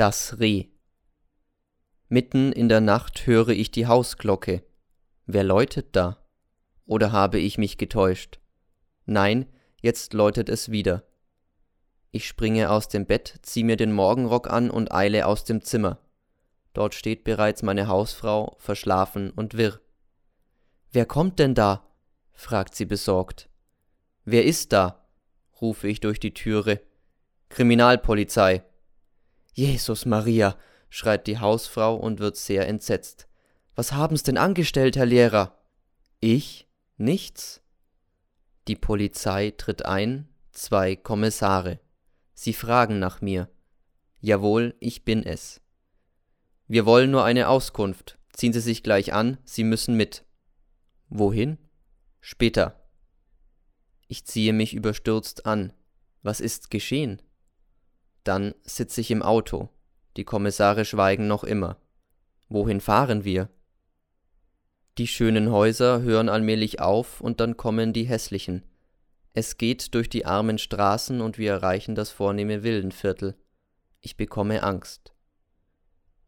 Das Reh. Mitten in der Nacht höre ich die Hausglocke. Wer läutet da? Oder habe ich mich getäuscht? Nein, jetzt läutet es wieder. Ich springe aus dem Bett, zieh mir den Morgenrock an und eile aus dem Zimmer. Dort steht bereits meine Hausfrau, verschlafen und wirr. Wer kommt denn da? fragt sie besorgt. Wer ist da? rufe ich durch die Türe. Kriminalpolizei. Jesus Maria, schreit die Hausfrau und wird sehr entsetzt. Was haben's denn angestellt, Herr Lehrer? Ich? Nichts? Die Polizei tritt ein, zwei Kommissare. Sie fragen nach mir. Jawohl, ich bin es. Wir wollen nur eine Auskunft. Ziehen Sie sich gleich an, Sie müssen mit. Wohin? Später. Ich ziehe mich überstürzt an. Was ist geschehen? Dann sitze ich im Auto. Die Kommissare schweigen noch immer. Wohin fahren wir? Die schönen Häuser hören allmählich auf und dann kommen die hässlichen. Es geht durch die armen Straßen und wir erreichen das vornehme Villenviertel. Ich bekomme Angst.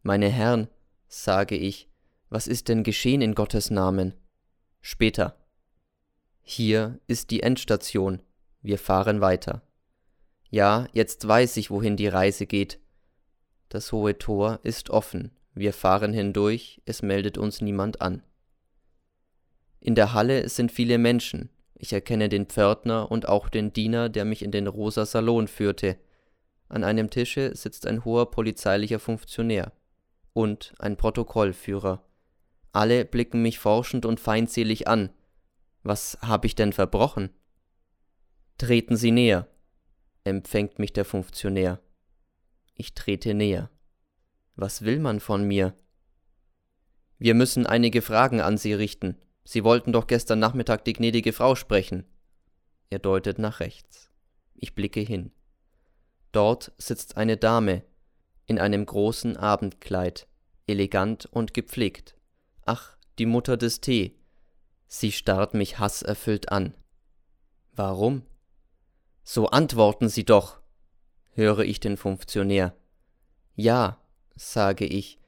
Meine Herren, sage ich, was ist denn geschehen in Gottes Namen? Später. Hier ist die Endstation. Wir fahren weiter. Ja, jetzt weiß ich, wohin die Reise geht. Das hohe Tor ist offen. Wir fahren hindurch, es meldet uns niemand an. In der Halle sind viele Menschen. Ich erkenne den Pförtner und auch den Diener, der mich in den rosa Salon führte. An einem Tische sitzt ein hoher polizeilicher Funktionär und ein Protokollführer. Alle blicken mich forschend und feindselig an. Was hab ich denn verbrochen? Treten Sie näher, empfängt mich der Funktionär. Ich trete näher. Was will man von mir? Wir müssen einige Fragen an Sie richten, Sie wollten doch gestern Nachmittag die gnädige Frau sprechen. Er deutet nach rechts. Ich blicke hin. Dort sitzt eine Dame in einem großen Abendkleid, elegant und gepflegt. Ach, die Mutter des Tee. Sie starrt mich hasserfüllt an. Warum? So antworten Sie doch, höre ich den Funktionär. Ja, sage ich,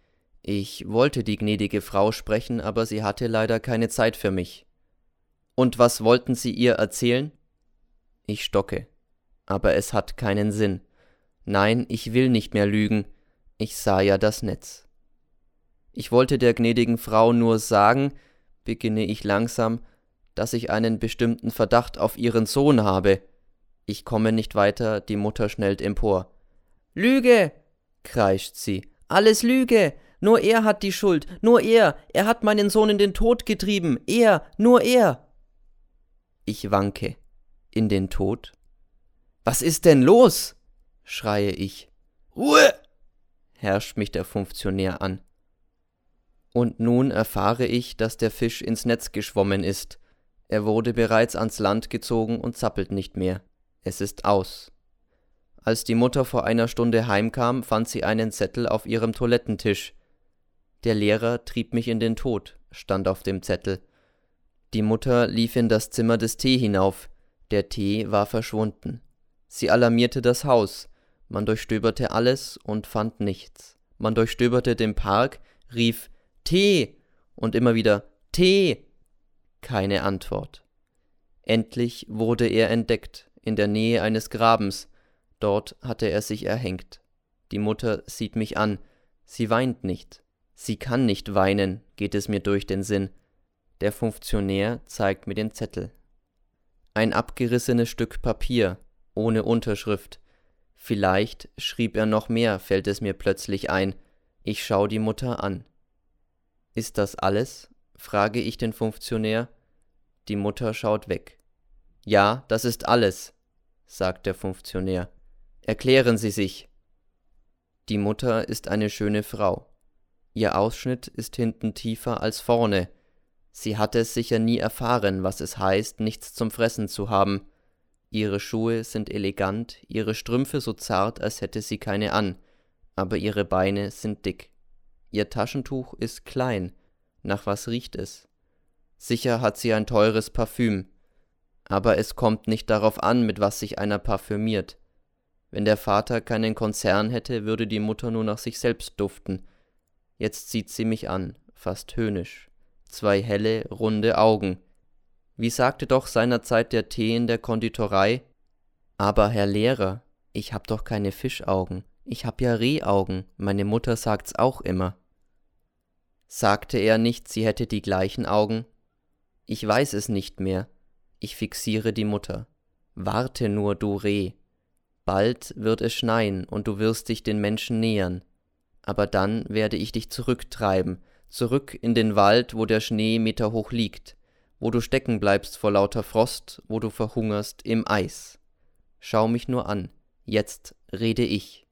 ich wollte die gnädige Frau sprechen, aber sie hatte leider keine Zeit für mich. Und was wollten Sie ihr erzählen? Ich stocke. Aber es hat keinen Sinn. Nein, ich will nicht mehr lügen. Ich sah ja das Netz. Ich wollte der gnädigen Frau nur sagen, beginne ich langsam, dass ich einen bestimmten Verdacht auf ihren Sohn habe. Ich komme nicht weiter, die Mutter schnellt empor. Lüge! kreischt sie. Alles Lüge! Nur er hat die Schuld, nur er, er hat meinen Sohn in den Tod getrieben, er, nur er. Ich wanke. In den Tod? Was ist denn los? schreie ich. Ruhe! herrscht mich der Funktionär an. Und nun erfahre ich, dass der Fisch ins Netz geschwommen ist. Er wurde bereits ans Land gezogen und zappelt nicht mehr. Es ist aus. Als die Mutter vor einer Stunde heimkam, fand sie einen Zettel auf ihrem Toilettentisch. Der Lehrer trieb mich in den Tod, stand auf dem Zettel. Die Mutter lief in das Zimmer des Tee hinauf, der Tee war verschwunden. Sie alarmierte das Haus, man durchstöberte alles und fand nichts. Man durchstöberte den Park, rief Tee und immer wieder Tee. Keine Antwort. Endlich wurde er entdeckt, in der Nähe eines Grabens. Dort hatte er sich erhängt. Die Mutter sieht mich an. Sie weint nicht. Sie kann nicht weinen, geht es mir durch den Sinn. Der Funktionär zeigt mir den Zettel. Ein abgerissenes Stück Papier, ohne Unterschrift. Vielleicht schrieb er noch mehr, fällt es mir plötzlich ein. Ich schau die Mutter an. Ist das alles? frage ich den Funktionär. Die Mutter schaut weg. Ja, das ist alles, sagt der Funktionär. Erklären Sie sich. Die Mutter ist eine schöne Frau. Ihr Ausschnitt ist hinten tiefer als vorne. Sie hatte es sicher nie erfahren, was es heißt, nichts zum Fressen zu haben. Ihre Schuhe sind elegant, ihre Strümpfe so zart, als hätte sie keine an, aber ihre Beine sind dick. Ihr Taschentuch ist klein. Nach was riecht es? Sicher hat sie ein teures Parfüm. Aber es kommt nicht darauf an, mit was sich einer parfümiert. Wenn der Vater keinen Konzern hätte, würde die Mutter nur nach sich selbst duften. Jetzt sieht sie mich an, fast höhnisch. Zwei helle, runde Augen. Wie sagte doch seinerzeit der Tee in der Konditorei? Aber Herr Lehrer, ich hab doch keine Fischaugen, ich hab ja Rehaugen, meine Mutter sagt's auch immer. Sagte er nicht, sie hätte die gleichen Augen? Ich weiß es nicht mehr. Ich fixiere die Mutter. Warte nur, du Reh. Bald wird es schneien und du wirst dich den Menschen nähern. Aber dann werde ich dich zurücktreiben, zurück in den Wald, wo der Schnee meterhoch liegt, wo du stecken bleibst vor lauter Frost, wo du verhungerst im Eis. Schau mich nur an, jetzt rede ich.